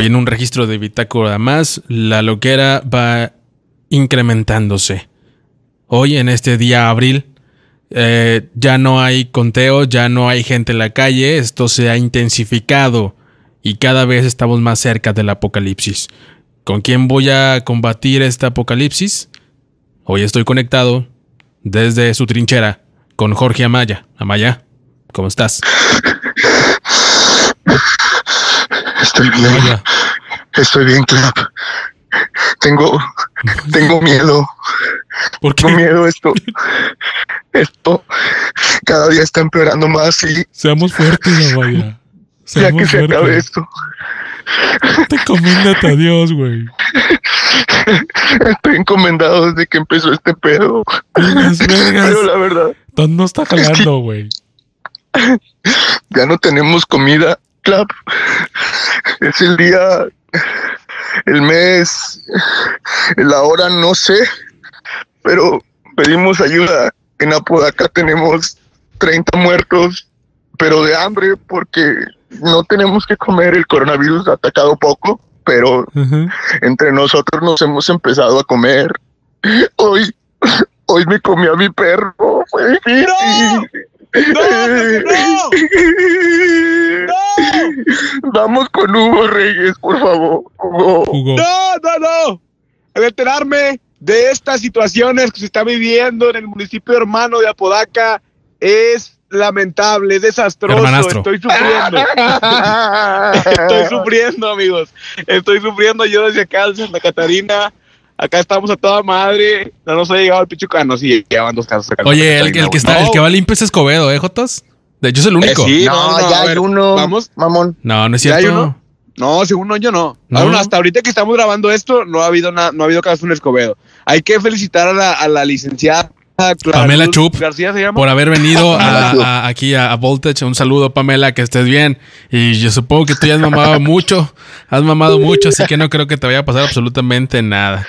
Hoy en un registro de bitácora más, la loquera va incrementándose. Hoy, en este día abril, eh, ya no hay conteo, ya no hay gente en la calle, esto se ha intensificado y cada vez estamos más cerca del apocalipsis. ¿Con quién voy a combatir este apocalipsis? Hoy estoy conectado desde su trinchera con Jorge Amaya. Amaya, ¿cómo estás? Estoy bien. Estoy bien, Clap. Tengo, tengo miedo. ¿Por qué? Tengo miedo esto. Esto cada día está empeorando más y Seamos fuertes, Amaya. ya Seamos que se acabe esto. Te encomiéndate a Dios, güey. Estoy encomendado desde que empezó este pedo. Vergas, vergas. Pero la verdad, no está jalando, güey. ya no tenemos comida. Clap. Es el día, el mes, la hora, no sé. Pero pedimos ayuda. En Apodaca tenemos 30 muertos, pero de hambre porque no tenemos que comer. El coronavirus ha atacado poco, pero entre nosotros nos hemos empezado a comer. Hoy, hoy me comí a mi perro. Fue difícil. Vamos con Hugo Reyes, por favor. Hugo. Hugo. No, no, no. Al enterarme de estas situaciones que se está viviendo en el municipio hermano de Apodaca es lamentable, es desastroso. Hermanastro. Estoy sufriendo. Estoy sufriendo, amigos. Estoy sufriendo yo desde acá, de Santa Catarina. Acá estamos a toda madre. No nos ha llegado el pichucano. Sí, ya van dos casos acá Oye, el, que- el que está, el que va limpio es Escobedo, ¿eh, Jotos? De hecho, es el único. Eh, sí. No, no, no, ya hay ver, uno. vamos. Mamón. No, no es ¿Ya hay cierto. uno? No, según no, yo no. ¿No? Aún hasta ahorita que estamos grabando esto, no ha habido nada, no ha habido caso en Escobedo. Hay que felicitar a la, a la licenciada Pamela Chup, García se llama. Por haber venido a- aquí a, a Voltage. Un saludo, Pamela, que estés bien. Y yo supongo que tú ya has mamado mucho. Has mamado mucho, así que no creo que te vaya a pasar absolutamente nada.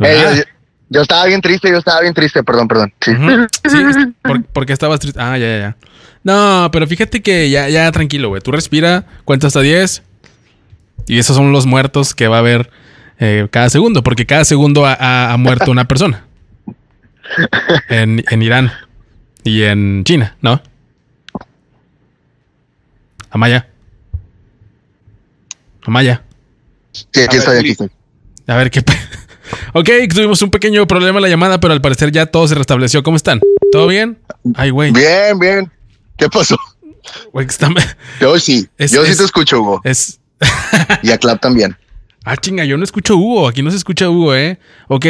Eh, yo, estaba bien triste, yo estaba bien triste, perdón, perdón. Sí. Sí, por- porque estabas triste. Ah, ya, ya, ya. No, pero fíjate que ya, ya tranquilo, güey. Tú respira, cuenta hasta 10. Y esos son los muertos que va a haber eh, cada segundo, porque cada segundo ha, ha- ha muerto una persona. En, en Irán y en China, ¿no? Amaya. Amaya. Sí, aquí estoy, aquí estoy. A ver qué. ok, tuvimos un pequeño problema en la llamada, pero al parecer ya todo se restableció. ¿Cómo están? ¿Todo bien? Ay, güey. Bien, bien. ¿Qué pasó? Güey, está- Yo sí, Es- yo sí te escucho, Hugo. Es. Y a Clap también. Ah, chinga, yo no escucho Hugo. Aquí no se escucha Hugo, ¿eh? Ok,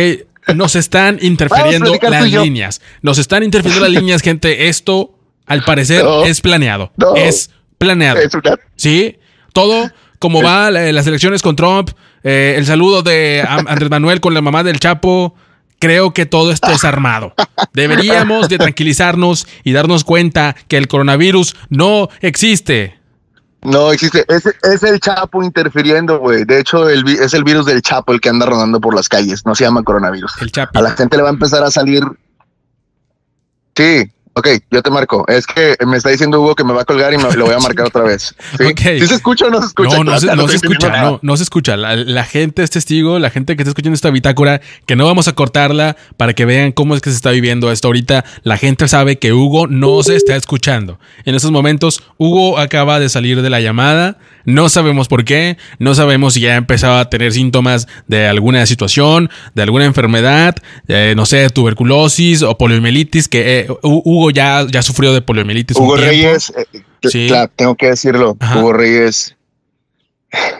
nos están interfiriendo las líneas. Nos están interfiriendo las líneas, gente. Esto, al parecer, No. es planeado. No. Es planeado. Es una- ¿Sí? Todo como va la- las elecciones con Trump, eh, el saludo de Andrés Manuel con la mamá del Chapo. Creo que todo esto es armado. Deberíamos de tranquilizarnos y darnos cuenta que el coronavirus no existe. No existe. Es, es el Chapo interfiriendo, güey. De hecho, el, es el virus del Chapo el que anda rodando por las calles. No se llama coronavirus. El Chapi. A la gente le va a empezar a salir. Sí, ok, yo te marco. Es que me está diciendo Hugo que me va a colgar y me lo voy a marcar otra vez. ¿Sí? Ok. ¿Sí se escucha o no se escucha? No, no se, no escucha, no, no se escucha. La, la gente es testigo, la gente que está escuchando esta bitácora, que no vamos a cortarla para que vean cómo es que se está viviendo esto ahorita. La gente sabe que Hugo no se está escuchando. En estos momentos, Hugo acaba de salir de la llamada. No sabemos por qué, no sabemos si ya ha empezado a tener síntomas de alguna situación, de alguna enfermedad, eh, no sé, tuberculosis o poliomielitis, que eh, Hu- Hugo ya, ya sufrió de poliomielitis. Hugo. Reyes, eh, Sí. claro, tengo que decirlo. Ajá. Hugo Reyes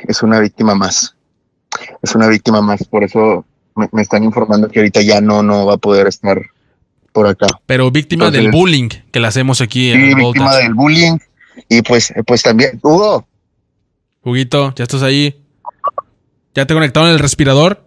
es una víctima más. Es una víctima más. Por eso me, me están informando que ahorita ya no, no va a poder estar por acá. Pero víctima del bullying que le hacemos aquí Sí, en víctima del bullying. Y pues, eh, pues también, Hugo, Huguito, ya estás ahí. ¿Ya te conectaron el respirador?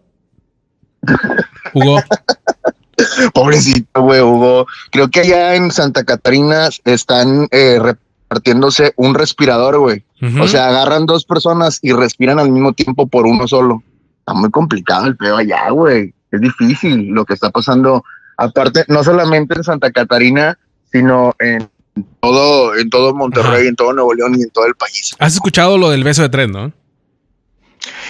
Hugo, pobrecito, güey, Hugo. Creo que allá en Santa Catarina están eh, repartiéndose un respirador, güey. O sea, agarran dos personas y respiran al mismo tiempo por uno solo. Está muy complicado el pedo allá, güey. Es difícil lo que está pasando. Aparte, no solamente en Santa Catarina, sino en todo, en todo Monterrey, en todo Nuevo León y en todo el país. Has escuchado lo del beso de tres, ¿no?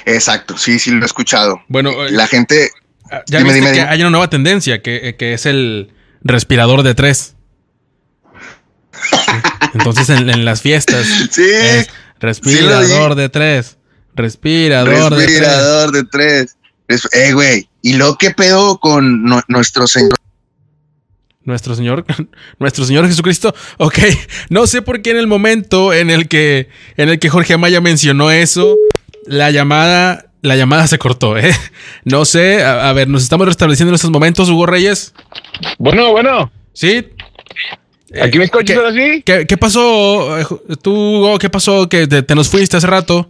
Exacto, sí, sí lo he escuchado. Bueno, la gente. Ah, ya viste que hay una nueva tendencia que, que es el respirador de tres. Entonces en, las fiestas. Sí. respirador de tres. Respirador, respirador de tres. Eh, güey. ¿Y lo que pedo con nuestro Señor? Nuestro Señor, nuestro Señor Jesucristo. Ok, no sé por qué en el momento en el que, en el que Jorge Amaya mencionó eso, la llamada, la llamada se cortó, ¿eh? No sé, a, a ver, nos estamos restableciendo en estos momentos, Hugo Reyes. Bueno, bueno. Sí, ¿Aquí me escuchas así? ¿qué, pasó? ¿Tú, qué pasó? Que te, nos fuiste hace rato.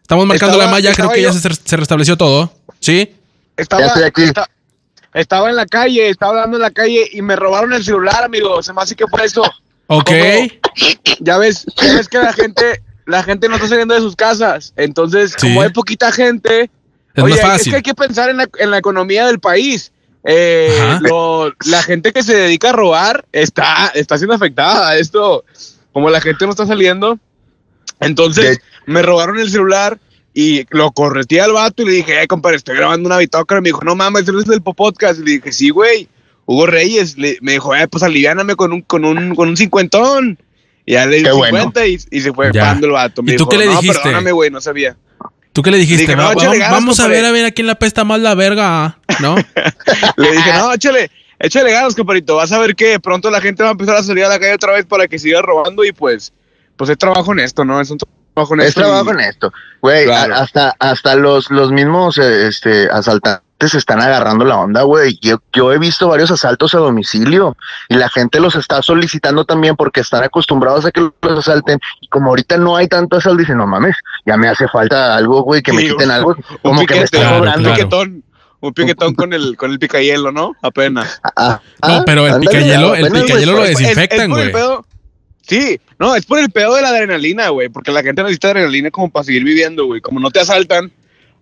Estamos marcando la malla, creo que ya se, restableció todo. ¿Sí? Estaba, estaba en la calle, estaba hablando en la calle y me robaron el celular, amigo. Se me hace que fue eso. Ok. ya ves, ya ves que la gente, la gente no está saliendo de sus casas. Entonces, como hay poquita gente, es más fácil. es que hay que pensar en la, en la economía del país. Eh, la gente que se dedica a robar está, está siendo afectada. Esto, como la gente no está saliendo, entonces me robaron el celular y lo corretí al vato y le dije, eh, compadre, estoy grabando una bitácora. Me dijo, no mames, es del podcast. Y le dije, sí, güey. Hugo Reyes me dijo, eh, pues aliviáname con un, con un, con un cincuentón. Y ya le di 50 y, se fue el vato. ¿Y tú qué le dijiste? perdóname, güey, no sabía. ¿Tú qué le dijiste? vamos a ver a ver a quién la pesta más la verga, ¿no? le dije, no, échale, échale ganas, compadrito. Vas a ver que pronto la gente va a empezar a salir a la calle otra vez para que siga robando y pues, pues es trabajo en esto, ¿no? Es un trabajo en esto. Es trabajo en esto. Güey, hasta, hasta los, los mismos este, asaltantes se están agarrando la onda, güey. Yo, yo he visto varios asaltos a domicilio y la gente los está solicitando también porque están acostumbrados a que los asalten. Y como ahorita no hay tanto asalto, dicen, no mames, ya me hace falta algo, güey, que me quiten algo. Como que me está cobrando. Un piquetón, un piquetón con el, con el picayelo, ¿no? Apenas. Ah, ah, no, pero el picayelo, el picayelo lo desinfectan, güey. Sí, no, es por el pedo de la adrenalina, güey, porque la gente necesita adrenalina como para seguir viviendo, güey. Como no te asaltan,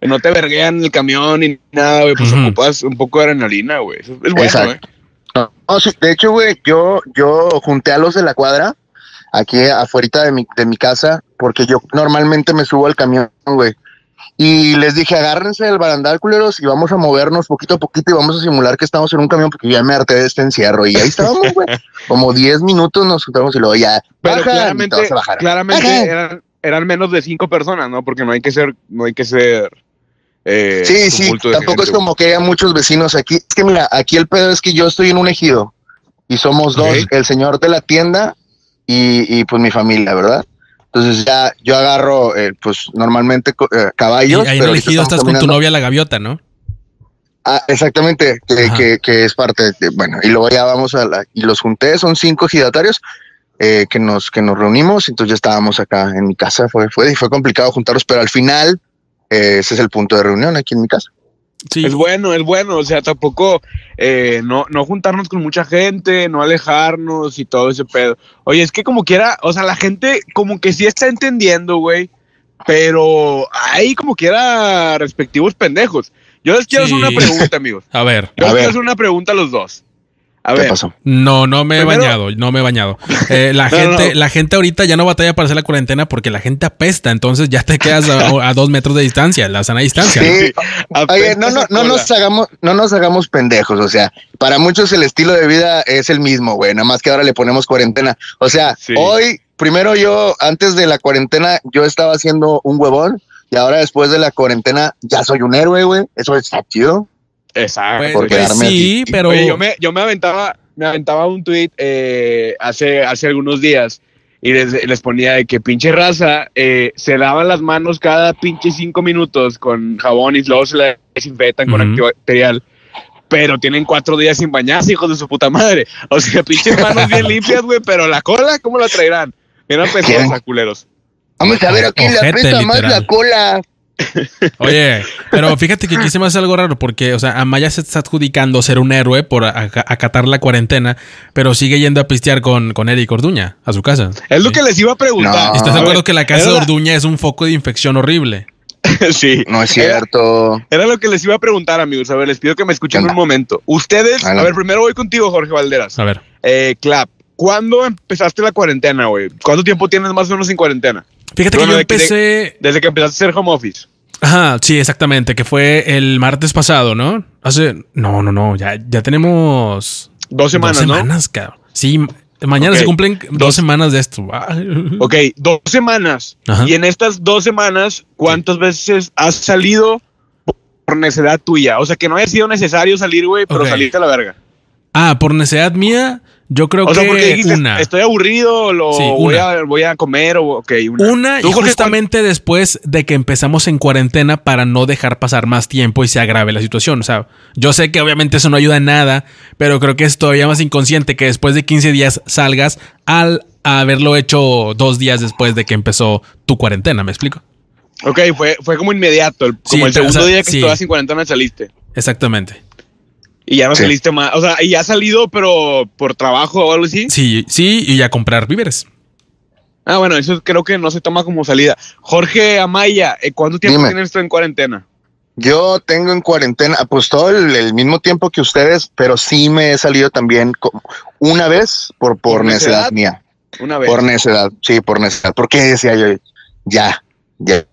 no te verguean el camión ni nada, güey, pues ocupas un poco de adrenalina, güey. Es bueno, Exacto. No, sí, de hecho, güey, yo, yo junté a los de la cuadra aquí afuera de mi, de mi casa, porque yo normalmente me subo al camión, güey. Y les dije, agárrense del barandal, culeros, y vamos a movernos poquito a poquito y vamos a simular que estamos en un camión porque ya me harté de este encierro. Y ahí estábamos, güey. Como 10 minutos nos juntamos y luego ya. Pero claramente, claramente eran, eran, menos de cinco personas, ¿no? Porque no hay que ser, no hay que ser eh, sí, sí, tampoco es como que haya muchos vecinos aquí. Es que mira, aquí el pedo es que yo estoy en un ejido y somos dos, el señor de la tienda y, pues mi familia, ¿verdad? Entonces ya yo agarro, eh, pues normalmente eh, caballos. Y ahí en el ejido estás con tu novia la gaviota, ¿no? Ah, exactamente, que, que, es parte de, bueno, y luego ya vamos a la, y los junté, son cinco ejidatarios que nos, que nos reunimos, entonces ya estábamos acá en mi casa, fue, fue, fue complicado juntarlos, pero al final ese es el punto de reunión aquí en mi casa. Sí. Es bueno, es bueno, o sea, tampoco eh, no, no juntarnos con mucha gente, no alejarnos y todo ese pedo. Oye, es que como quiera, o sea, la gente como que sí está entendiendo, güey, pero hay como quiera respectivos pendejos. Yo les quiero hacer una pregunta, amigos. A ver. Yo les quiero hacer una pregunta a los dos. A ver. pasó? No, no me he bañado, no me he bañado. Eh, la gente, la gente ahorita ya no batalla para hacer la cuarentena porque la gente apesta, entonces ya te quedas a, dos metros de distancia, la sana distancia. Sí. Oye, no, no, no nos hagamos, no nos hagamos pendejos. O sea, para muchos el estilo de vida es el mismo, güey. Nada más que ahora le ponemos cuarentena. O sea, hoy, primero yo, antes de la cuarentena, yo estaba haciendo un huevón. Y ahora después de la cuarentena ya soy un héroe, güey. Eso está chido. Exacto. Pues, pues sí, pero. yo, me, yo me aventaba, me aventaba un tweet eh, hace, hace algunos días y les, les, ponía de que pinche raza eh, se lavan las manos cada pinche cinco minutos con jabón y luego se la desinfectan con antibacterial. Pero tienen cuatro días sin bañarse, hijos de su puta madre. O sea, pinches manos bien limpias, güey, pero la cola, ¿cómo la traerán? Bien a culeros. Vamos a ver a quién le apesta más la cola. Oye, pero fíjate que aquí se me hace algo raro porque, o sea, Amaya se está adjudicando ser un héroe por acatar la cuarentena, pero sigue yendo a pistear con, con Eric Orduña a su casa. Es lo que les iba a preguntar. ¿Estás de acuerdo que la casa de Orduña es un foco de infección horrible? sí. No es cierto. Era, lo que les iba a preguntar, amigos. A ver, les pido que me escuchen un momento. Ustedes, a ver, primero voy contigo, Jorge Valderas. A ver. Eh, Clap, ¿cuándo empezaste la cuarentena, güey? ¿Cuánto tiempo tienes más o menos en cuarentena? Fíjate Bueno, que yo empecé. Desde que empezaste a hacer home office. Ajá, sí, exactamente. Que fue el martes pasado, ¿no? Hace. No, no, no. Ya, ya tenemos. Dos semanas, dos ¿no? semanas, cabrón. Sí, mañana se cumplen dos, dos- semanas de esto. Ok, dos semanas. Ajá. Y en estas dos semanas, ¿cuántas veces has salido por necesidad tuya? O sea, que no haya sido necesario salir, güey, pero Ok. saliste a la verga. Ah, por necesidad mía, yo creo O sea, porque que dijiste, una. estoy aburrido, lo Sí, voy, a, voy a comer, o ok, una. Una, y ¿Tú, Jorge, justamente después de que empezamos en cuarentena para no dejar pasar más tiempo y se agrave la situación. O sea, yo sé que obviamente eso no ayuda en nada, pero creo que es todavía más inconsciente que después de 15 días salgas al haberlo hecho dos días después de que empezó tu cuarentena, ¿me explico? Ok, fue, fue como inmediato. el- Sí, como el o segundo sea, día que sí. estabas en cuarentena saliste. Exactamente. Y ya no Sí. saliste más. O sea, y ya has salido, pero por trabajo o algo así. Sí, sí, y a comprar víveres. Ah, bueno, eso creo que no se toma como salida. Jorge Amaya, eh, ¿cuánto tiempo Dime. tienes tú en cuarentena? Yo tengo en cuarentena, pues todo el, el mismo tiempo que ustedes, pero sí me he salido también una vez por, por, ¿Por necesidad necesidad? mía. Una vez. Por necesidad, sí, por necesidad. Porque decía yo, ya, ya.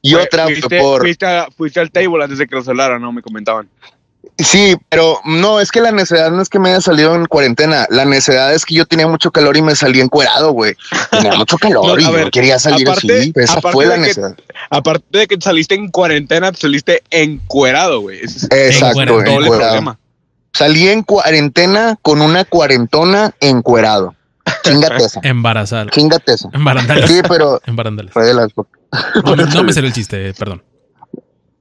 Y otra fuiste, por. Fuiste, a- fuiste al table antes de que lo hablara, ¿no? Me comentaban. Sí, pero no, es que la necesidad no es que me haya salido en cuarentena. La necesidad es que yo tenía mucho calor y me salí encuerado, güey. Tenía mucho calor No, y a yo quería salir aparte- así. Esa aparte fue la de que- necesidad. Aparte de que saliste en cuarentena, saliste encuerado, güey. Exacto, Encuerado. el doble encuerado. problema. Salí en cuarentena con una cuarentona encuerado. Chingate esa. Embarazada. Chingate esa. Embarandales. Sí, pero Embarandales. fue de las No, me- no me salió el chiste, eh, perdón.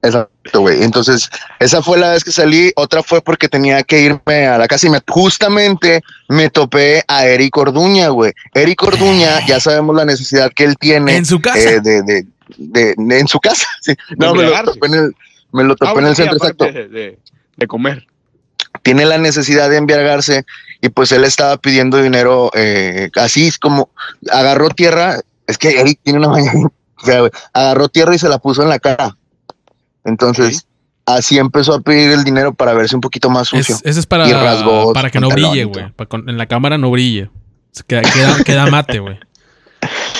Exacto, güey. Entonces, esa fue la vez que salí. Otra fue porque tenía que irme a la casa y me, justamente me topé a Eric Orduña, güey. Eric Orduña, ya sabemos la necesidad que él tiene. En su casa. eh, de, de, de- de- en su casa. sí. No, me lo topé en el, me lo topé Ah, en el centro, exacto. De, comer. Tiene la necesidad de embriagarse y pues él estaba pidiendo dinero eh, así es como agarró tierra. Es que Eric tiene una mañana. o sea, güey, agarró tierra y se la puso en la cara. Entonces, así empezó a pedir el dinero para verse un poquito más Es, sucio. ese es para, Y rasgó para que no brille, güey. En la cámara no brille. Queda, queda, queda mate, güey.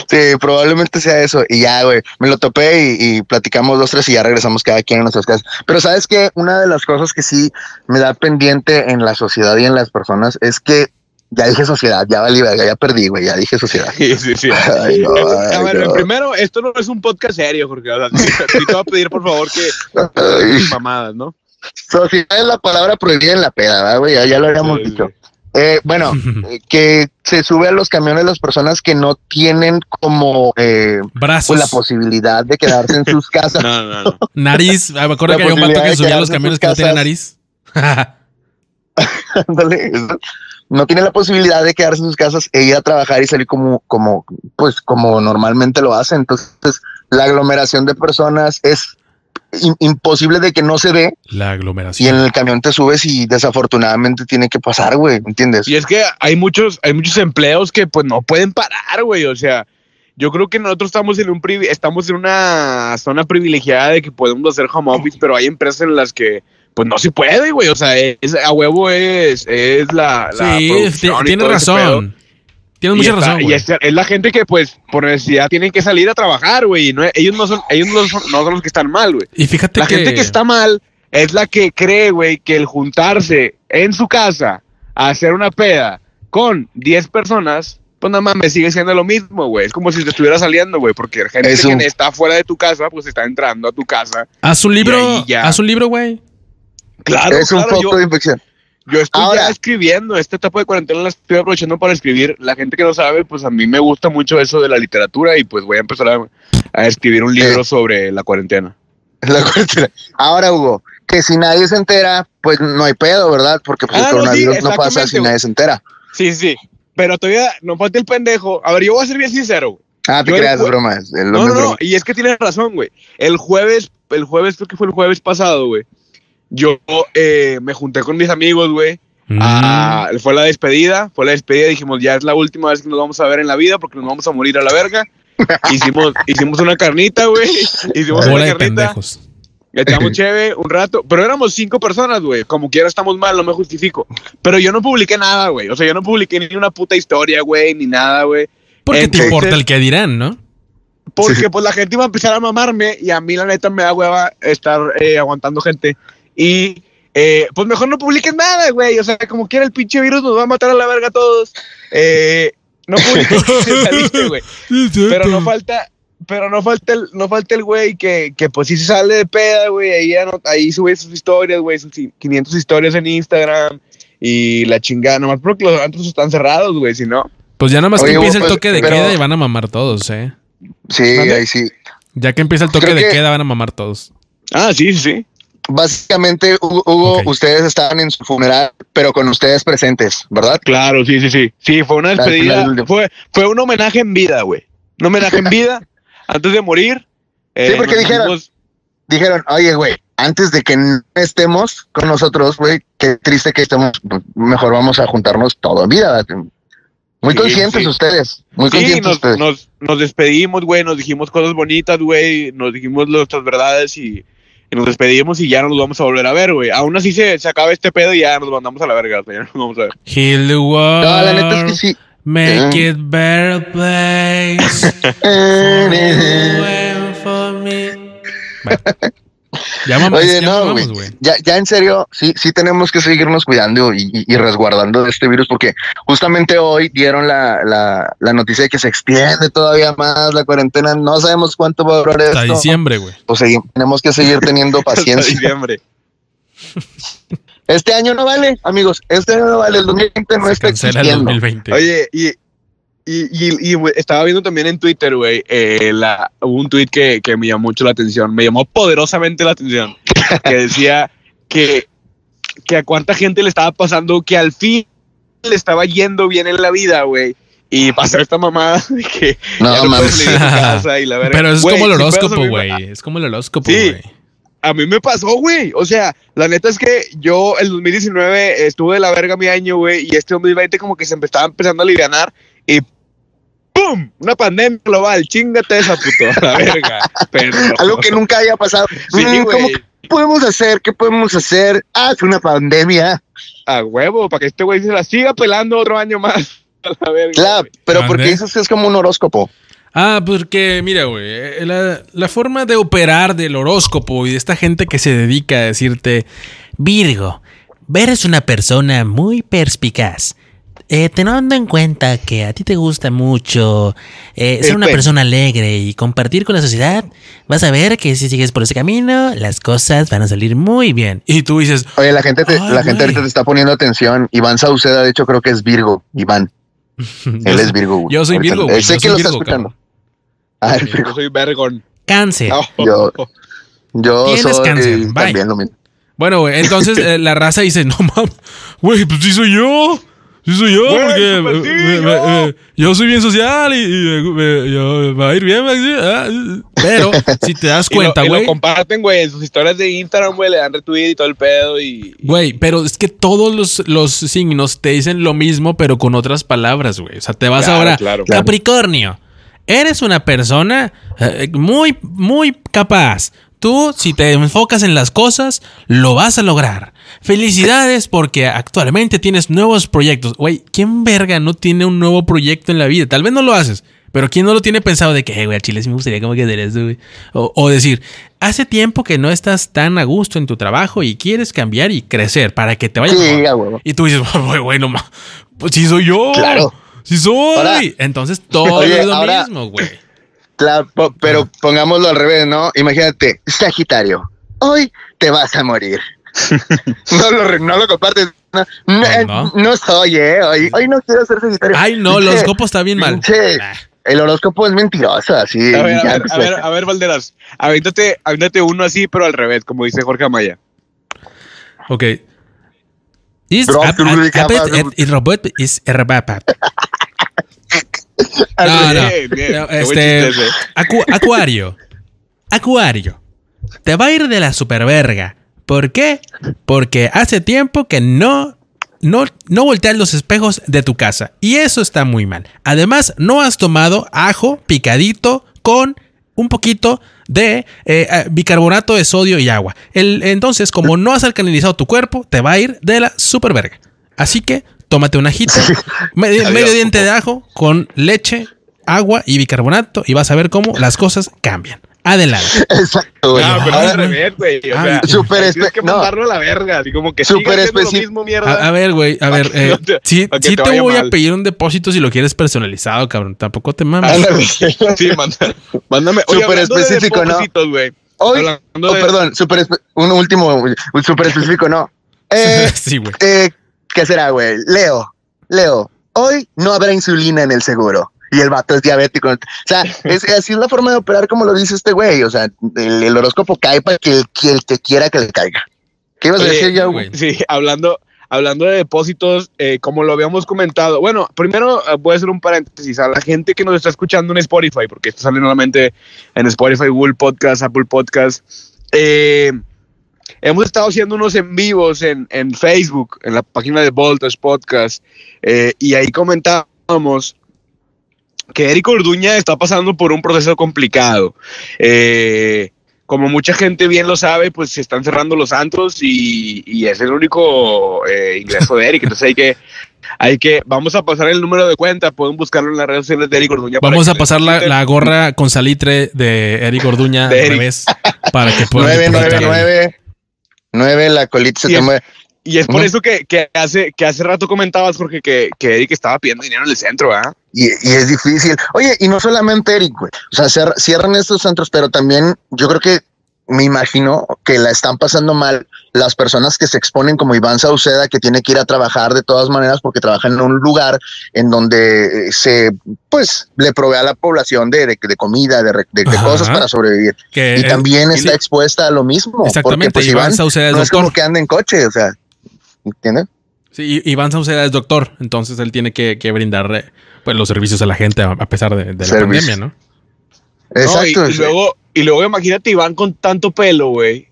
Sí, probablemente sea eso. Y ya, güey, me lo topé y, y platicamos dos, tres y ya regresamos cada quien a nuestras casas. Pero sabes que una de las cosas que sí me da pendiente en la sociedad y en las personas es que ya dije sociedad, ya valí, ya perdí, güey, ya dije sociedad. Sí, sí, sí. Ay, no, a ver, no. primero, esto no es un podcast serio, Jorge. O sea, te voy a pedir, por favor, que Ay, mamadas, ¿no? sociedad es la palabra prohibida en la peda, ¿verdad, güey, ya, ya lo habíamos Sí, dicho. sí. Eh, bueno, que se sube a los camiones las personas que no tienen como eh, Brazos. pues la posibilidad de quedarse en sus casas. No, no, no. Nariz. Ah, me acuerdo La que había un vato que subía a los camiones que no tenía casas. nariz. Ándale, eso. No tiene la posibilidad de quedarse en sus casas e ir a trabajar y salir como, como, pues, como normalmente lo hace. Entonces, la aglomeración de personas es im- imposible de que no se ve La y en aglomeración. el camión te subes y desafortunadamente tiene que pasar, güey, ¿entiendes? Y es que hay muchos, hay muchos empleos que pues no pueden parar, güey. O sea, yo creo que nosotros estamos en un privi- estamos en una zona privilegiada de que podemos hacer home office, pero hay empresas en las que pues no se puede, güey. O sea, es, a huevo es, es la, la Sí, tienes razón. Tienes mucha está- razón, Y es, es la gente que, pues, por necesidad tienen que salir a trabajar, güey. y no- ellos no son, ellos no son, no son los que están mal, güey. Y fíjate La que... gente que está mal es la que cree, güey, que el juntarse en su casa a hacer una peda con 10 personas, pues nada más me sigue siendo lo mismo, güey. Es como si te estuviera saliendo, güey, porque gente que está fuera de tu casa, pues está entrando a tu casa. Haz un libro, haz un libro, güey. Claro, es un foco yo, de infección. yo estoy Ahora- ya escribiendo, esta etapa de cuarentena la estoy aprovechando para escribir. La gente que no sabe, pues a mí me gusta mucho eso de la literatura y pues voy a empezar a, a escribir un libro Eh. sobre la cuarentena. La cuarentena. Ahora, Hugo, que si nadie se entera, pues no hay pedo, ¿verdad? Porque pues, Ah, el no, sí, coronavirus no, pasa si nadie se entera. Sí, sí. Pero todavía no falta el pendejo. A ver, yo voy a ser bien sincero, güey. Ah, te creas, el es jue- broma. es- el No, no, no. Y es que tienes razón, güey. El jueves, el jueves, creo que fue el jueves pasado, güey. Yo eh, me junté con mis amigos, güey. Mm. a- Fue la despedida, fue la despedida. Dijimos, ya es la última vez que nos vamos a ver en la vida porque nos vamos a morir a la verga. hicimos, hicimos una carnita, güey. Hicimos Bola una de carnita. pendejos. Echamos chévere un rato, pero éramos cinco personas, güey. Como quiera estamos mal, no me justifico. Pero yo no publiqué nada, güey. O sea, yo no publiqué ni una puta historia, güey, ni nada, güey. Porque te Entonces- importa el que dirán, ¿no? Porque pues la gente iba a empezar a mamarme y a mí la neta me da hueva estar eh, aguantando gente. Y eh, pues mejor no publiques nada, güey. O sea, como quiera el pinche virus nos va a matar a la verga a todos. Eh, no saliste, güey. Pero no falta, pero no falta el, no falta el güey que, que pues sí se sale de peda, güey. Ahí, ahí sube sus historias, güey, sus 500 historias en Instagram. Y la chingada, nomás porque los antros están cerrados, güey, si no. Pues ya nada más que Oye, empieza el pues, toque de pero- queda y van a mamar todos, ¿eh? Sí, ahí sí. Ya que empieza el toque Creo de que- queda van a mamar todos. Ah, sí, sí, sí. Básicamente, Hugo, ustedes estaban en su funeral, pero con ustedes presentes, ¿verdad? Claro, sí, sí, sí. Sí, fue una despedida. Fue, fue un homenaje en vida, güey. Un homenaje en vida antes de morir. eh, Sí, porque dijeron- Dijeron, oye, güey, antes de que no estemos con nosotros, güey, qué triste que estemos, pues, mejor vamos a juntarnos todo en vida. Muy Sí, conscientes sí. ustedes, muy Sí, conscientes nos, ustedes. nos, nos despedimos, güey, nos dijimos cosas bonitas, güey, nos dijimos nuestras verdades y, y nos despedimos y ya no nos vamos a volver a ver, güey. Aún así se, se acaba este pedo y ya nos mandamos a la verga, o sea, ya no nos vamos a ver. Heal the world. No, la neta es que sí. Make it better place. For me. Bueno. Ya vamos, Oye, ya no, güey. Ya, ya en serio, sí, sí tenemos que seguirnos cuidando y, y- y resguardando de este virus, porque justamente hoy dieron la, la, la noticia de que se extiende todavía más la cuarentena. No sabemos cuánto va a durar Hasta esto. diciembre, güey. Pues segui- tenemos que seguir teniendo Hasta paciencia. diciembre. Este año no vale, amigos. Este año no vale. El 2020 no Se está existiendo. 2020. Oye, y, y, y, y, estaba viendo también en Twitter, güey, eh, hubo un tweet que, que me llamó mucho la atención, me llamó poderosamente la atención, que decía que, que a cuánta gente le estaba pasando que al fin le estaba yendo bien en la vida, güey. Y pasó esta mamada de que No, no mames. casa y la verga. Pero es Güey, como el horóscopo, a mí me- güey. Es como el horóscopo, Sí. güey. A mí me pasó, güey. O sea, la neta es que yo el 2019 estuve de la verga mi año, güey, y este 2020 como que se me estaba empezando a alivianar y ¡pum! Una pandemia global. Chingate esa puto, a la verga. Pero, Algo que nunca haya pasado. Sí, Mm, ¿Cómo güey. qué podemos hacer? ¿Qué podemos hacer? Ah, es una pandemia. A huevo, para que este güey se la siga pelando otro año más. A la verga. Claro, pero Mande. porque que es como un horóscopo. Ah, porque mira, güey, eh, la, la forma de operar del horóscopo y de esta gente que se dedica a decirte, Virgo, eres una persona muy perspicaz. Eh, teniendo en cuenta que a ti te gusta mucho eh, ser una persona alegre y compartir con la sociedad, vas a ver que si sigues por ese camino, las cosas van a salir muy bien. y tú dices, Oye, la gente, te- la gente ahorita te está poniendo atención. Iván Sauceda, de hecho, creo que es Virgo. Iván, él es Virgo. güey. yo soy Ahorita- Virgo, güey. Sé yo que lo está escuchando. Ah, Yo Virgo. soy vergón. Cáncer. No. Yo- Yo Tienes soy cáncer, bye. también lo mismo. Bueno, güey, entonces eh, la raza dice, no mames, güey, pues sí soy yo. Sí soy yo, Güey, porque súper me- sí, me- yo. me- me- yo soy bien social y, y me- me- yo- me va a ir bien. Ah, Pero si te das Y lo- cuenta, y lo, güey, comparten, güey, en sus historias de Instagram, güey, le dan retweet y todo el pedo y... y- güey, pero es que todos los, los signos te dicen lo mismo, pero con otras palabras, güey. O sea, te vas Claro, ahora, claro. Capricornio, eres una persona eh, muy, muy capaz. Tú, si te enfocas en las cosas, lo vas a lograr. Felicidades porque actualmente tienes nuevos proyectos. Güey, ¿quién verga no tiene un nuevo proyecto en la vida? Tal vez no lo haces, pero ¿quién no lo tiene pensado de que, "Eh, güey, a Chile sí me gustaría como que hacer esto, güey? O, o decir, hace tiempo que no estás tan a gusto en tu trabajo y quieres cambiar y crecer para que te vaya Sí, mejor. Y tú dices, güey, güey, no ma- Pues sí soy yo. Claro. Sí soy. Ahora- Entonces todo Oye, es lo ahora- mismo, güey. Claro, po- pero pongámoslo al revés, ¿no? Imagínate, Sagitario, hoy te vas a morir. no, lo, no lo compartes. No, no, eh, no. no soy, ¿eh? Hoy, hoy no quiero ser Sagitario. Ay, no, los copos está bien mal. pinche- Ah. El horóscopo es mentiroso, así. A ver, a ver, pues, a ver, a ver, Valderas, avéntate, avéntate uno así, pero al revés, como dice Jorge Amaya. Ok. Is robot is No, revés. no. Bien, bien, No, este-. Acu- acuario. Acuario. Te va a ir de la superverga. ¿Por qué? Porque hace tiempo que no, no, no volteas los espejos de tu casa. Y eso está muy mal. Además, no has tomado ajo picadito con un poquito de eh, eh, bicarbonato de sodio y agua. El, entonces, como no has alcalinizado tu cuerpo, te va a ir de la super verga. Así que tómate una ajita, medio, medio diente de ajo con leche, agua y bicarbonato y vas a ver cómo las cosas cambian. Adelante. Exacto, güey. No, pero al revés, güey. O Ah, sea, súper tienes que no. mandarlo a la verga. Así como que Súper sigue haciendo lo específico. mismo, mierda. A, a ver, güey, a ver, eh, no te- sí, te voy a pedir un depósito si lo quieres personalizado, cabrón. Tampoco te mames. ándale. Sí, manda- mándame. Oye, Súper específico, ¿no? Hoy, oh, de- perdón, super un último, un súper específico, no. Eh, sí, güey. eh, ¿Qué será, güey? Leo, Leo, hoy no habrá insulina en el seguro. Y el vato es diabético. O sea, es, así es la forma de operar como lo dice este güey. O sea, el, el horóscopo cae para que el, que el que quiera que le caiga. ¿Qué ibas a decir ya, güey. Sí, hablando, hablando de depósitos, eh, como lo habíamos comentado. Bueno, primero eh, voy a hacer un paréntesis a la gente que nos está escuchando en Spotify, porque esto sale nuevamente en Spotify, Google Podcast, Apple Podcast. Eh, hemos estado haciendo unos en vivos en, en Facebook, en la página de Voltage Podcast, eh, y ahí comentábamos que Eric Orduña está pasando por un proceso complicado. Eh, como mucha gente bien lo sabe, pues se están cerrando los antros y, y es el único eh, ingreso de Eric. Entonces hay que, hay que, vamos a pasar el número de cuenta, pueden buscarlo en las redes sociales de Eric Orduña. Vamos a pasar la, la gorra con salitre de Eric Orduña De Eric. revés para que puedan Nueve, nueve, depositarlo. nueve. Nueve, la colita se Y te es- mueve. Y es por eso que, que hace, que hace rato comentabas, Jorge, que, que Eric estaba pidiendo dinero en el centro, ¿verdad? Y, y es difícil. Oye, y no solamente Eric, güey. O sea, cier- cierran estos centros, pero también yo creo que me imagino que la están pasando mal las personas que se exponen como Iván Sauceda, que tiene que ir a trabajar de todas maneras porque trabaja en un lugar en donde eh, se, pues, le provee a la población de, de, de comida, de, de- cosas para sobrevivir. Que, Y también está expuesta a lo mismo. Exactamente, Porque, pues, Iván Iván Sauceda es no es doctor. como que anda en coche, o sea, ¿entiendes? Sí, Iván Sauceda es doctor, entonces él tiene que, que brindar eh, pues, los servicios a la gente a, pesar de, de la pandemia, ¿no? Exacto. No, y, luego, y luego imagínate Iván con tanto pelo, güey.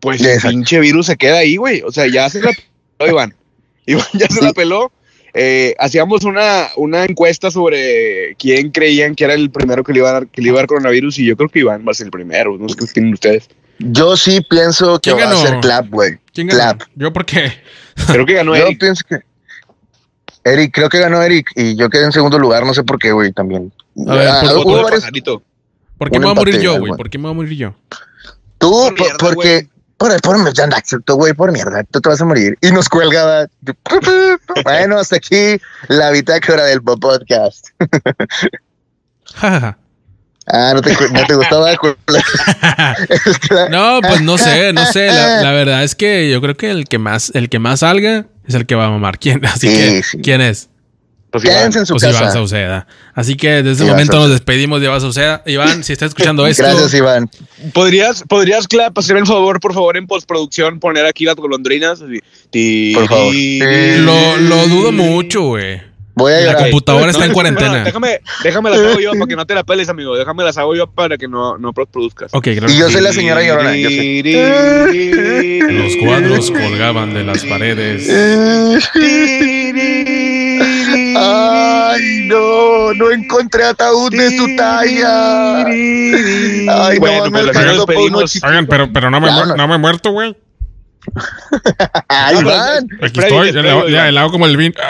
Pues el pinche virus se queda ahí, güey. O sea, ya se la peló Iván. Iván ya se Sí. la peló. Eh, hacíamos una, una encuesta sobre quién creían que era el primero que le, iba a dar, que le iba a dar coronavirus y yo creo que Iván va a ser el primero. No sé qué tienen ustedes. Yo sí pienso que ¿Quién va a ser clap, güey. ¿Quién ganó? Clap. Yo porque Creo que ganó Yo Eric. pienso que. Eric, creo que ganó Eric y yo quedé en segundo lugar, no sé por qué, güey, también. A ver, Ah, por Foto hubo de varios- pajarito. ¿Por qué me voy a morir yo, güey? ¿Por qué me voy a morir yo? Tú, Por por- mierda, porque. Por, por mierda, güey, por mierda, tú te vas a morir. Y nos cuelga. bueno, hasta aquí la bitácora del podcast. Ah, no te, no te gustaba. No, pues no sé, no sé. La, la verdad es que yo creo que el que más, el que más salga es el que va a mamar. ¿Quién? Así Sí, que, sí. ¿quién es? Pues Iván. Quédense en su Pues Iván casa. Sauceda. Así que desde Iván momento Sauceda. nos despedimos de Iván Sauceda. Iván, si estás escuchando esto, Gracias, Iván. ¿Podrías, podrías, Clap, hacerme el favor, por favor, en postproducción, poner aquí las golondrinas? Así. Por favor. lo, lo dudo mucho, güey. Voy a La llorar. computadora está en cuarentena. no, déjame, déjame las hago yo para que no te la peles, amigo. Déjame las hago yo para que no, no produzcas. Ok, claro. Y yo soy la señora llorona. Yo sé. Los cuadros colgaban de las paredes. Ay, no, no encontré ataúd de su talla. Ay, Bueno, no, me despedimos. Oigan, pero, pero no, me, no me he muerto, güey. Pero- Iván. Aquí estoy, ya, el hago como el vin.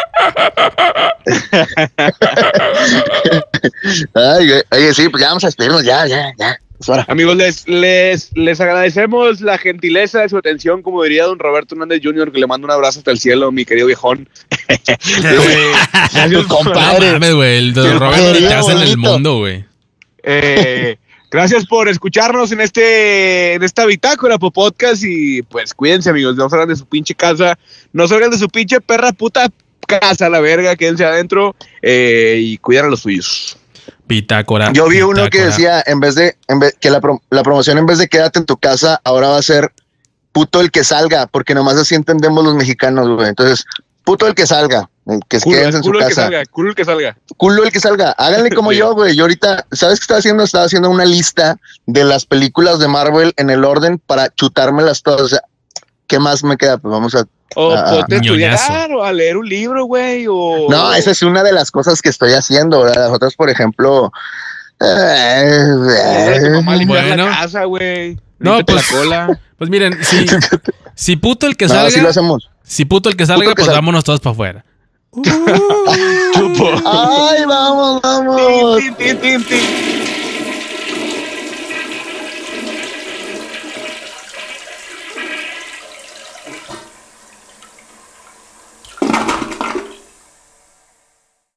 Ay, güey. oye, sí, pues ya vamos a despedirnos, ya, ya, ya. Es hora. Amigos, les, les, les agradecemos la gentileza de su atención, como diría don Roberto Hernández Jr., que le mando un abrazo hasta el cielo, mi querido viejón. Eh, gracias, compadre. No mames, güey. El de Qué Robert ni te hace en el mundo, güey. Eh, gracias por escucharnos en este en esta bitácora po podcast y pues cuídense amigos, no salgan de su pinche casa, no salgan de su pinche perra puta casa la verga, quédense adentro eh, y cuiden a los suyos. Bitácora. Yo vi uno que decía, en vez de, en vez, que la, pro- la promoción en vez de quédate en tu casa, ahora va a ser puto el que salga, porque nomás así entendemos los mexicanos, güey. Entonces, puto el que salga, eh, que Culo, en su culo el que salga, culo el que salga. culo el que salga. Háganle como Sí. yo, güey. Yo ahorita, ¿sabes qué estaba haciendo? Estaba haciendo una lista de las películas de Marvel en el orden para chutármelas todas. O sea, ¿qué más me queda? Pues vamos a. O ponte a estudiar o a leer un libro, güey, o... No, esa es una de las cosas que estoy haciendo. ¿verdad? Las otras, por ejemplo, mamá limpiar Bueno. la casa, güey. No, pues- la cola. Pues miren, si, si puto el que No, salga, así lo hacemos. Si puto el que salga, Puto el que pues salga. vámonos todos para afuera. Chupo. Ay, vamos, vamos.